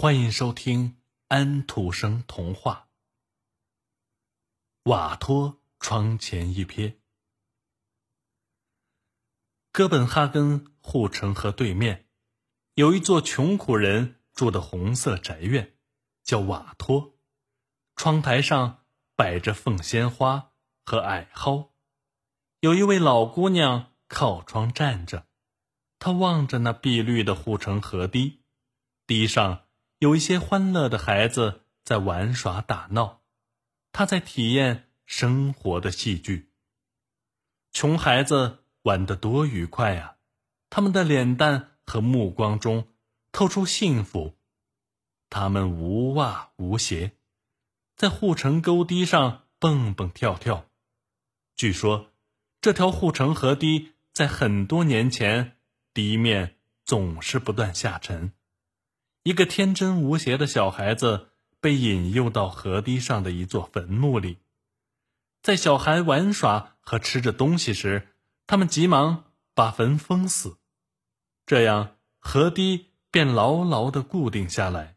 欢迎收听安徒生童话《瓦托窗前一瞥》。哥本哈根护城河对面，有一座穷苦人住的红色宅院，叫瓦托。窗台上摆着凤仙花和矮蒿，有一位老姑娘靠窗站着，她望着那碧绿的护城河堤，堤上。有一些欢乐的孩子在玩耍打闹，他在体验生活的戏剧。穷孩子玩得多愉快呀！他们的脸蛋和目光中透出幸福。他们无袜无鞋，在护城沟堤上蹦蹦跳跳。据说，这条护城河堤在很多年前，堤面总是不断下沉。一个天真无邪的小孩子被引诱到河堤上的一座坟墓里，在小孩玩耍和吃着东西时，他们急忙把坟封死，这样河堤便牢牢地固定下来，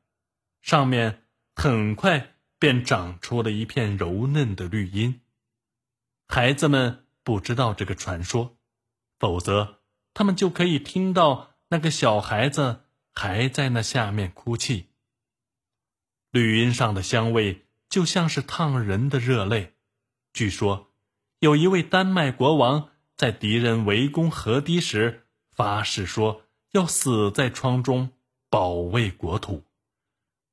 上面很快便长出了一片柔嫩的绿荫。孩子们不知道这个传说，否则他们就可以听到那个小孩子。还在那下面哭泣。绿荫上的香味就像是烫人的热泪。据说，有一位丹麦国王在敌人围攻河堤时发誓说要死在窗中保卫国土。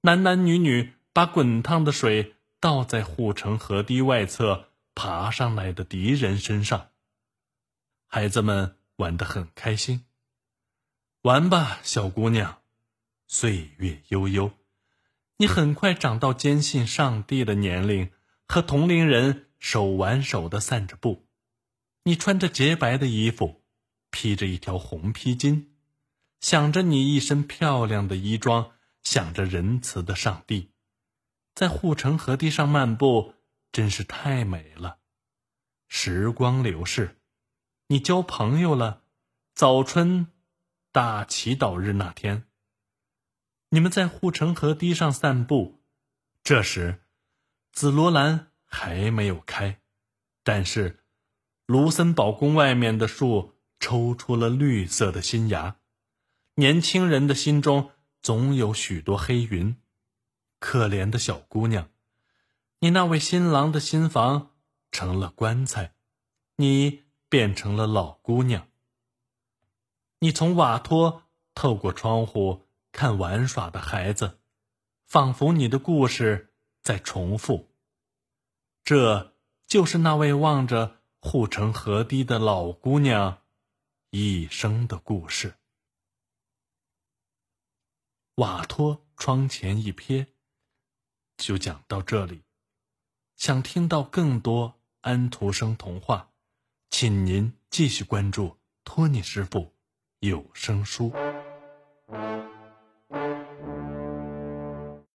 男男女女把滚烫的水倒在护城河堤外侧爬上来的敌人身上。孩子们玩得很开心。玩吧，小姑娘，岁月悠悠，你很快长到坚信上帝的年龄，和同龄人手挽手的散着步。你穿着洁白的衣服，披着一条红披巾，想着你一身漂亮的衣装，想着仁慈的上帝，在护城河堤上漫步，真是太美了。时光流逝，你交朋友了，早春。大祈祷日那天，你们在护城河堤上散步。这时，紫罗兰还没有开，但是卢森堡宫外面的树抽出了绿色的新芽。年轻人的心中总有许多黑云。可怜的小姑娘，你那位新郎的新房成了棺材，你变成了老姑娘。你从瓦托透过窗户看玩耍的孩子，仿佛你的故事在重复。这就是那位望着护城河堤的老姑娘一生的故事。瓦托窗前一瞥，就讲到这里。想听到更多安徒生童话，请您继续关注托尼师傅。有声书。